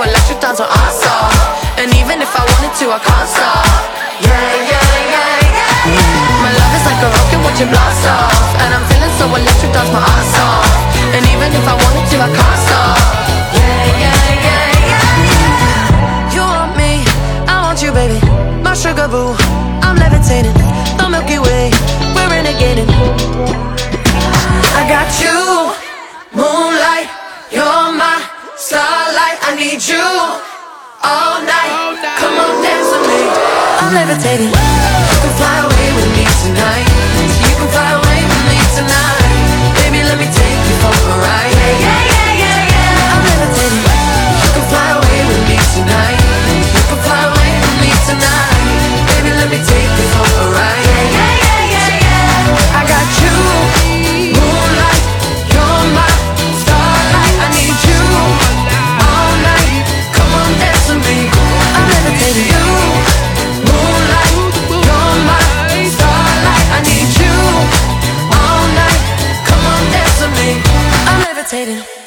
go electric dance on our song And even if I wanted to, I can't stop. Yeah, yeah, yeah, yeah, yeah. My love is like a rocket watching blast off. And I'm feeling so electric dance my ass off And even if I wanted to, I can't stop. Yeah, yeah, yeah, yeah. You want me, I want you, baby. My sugar boo, I'm levitating. The Milky Way, we're renegading. I need you all night. Come on, dance with me. I'm levitating. You can fly away. hesitating.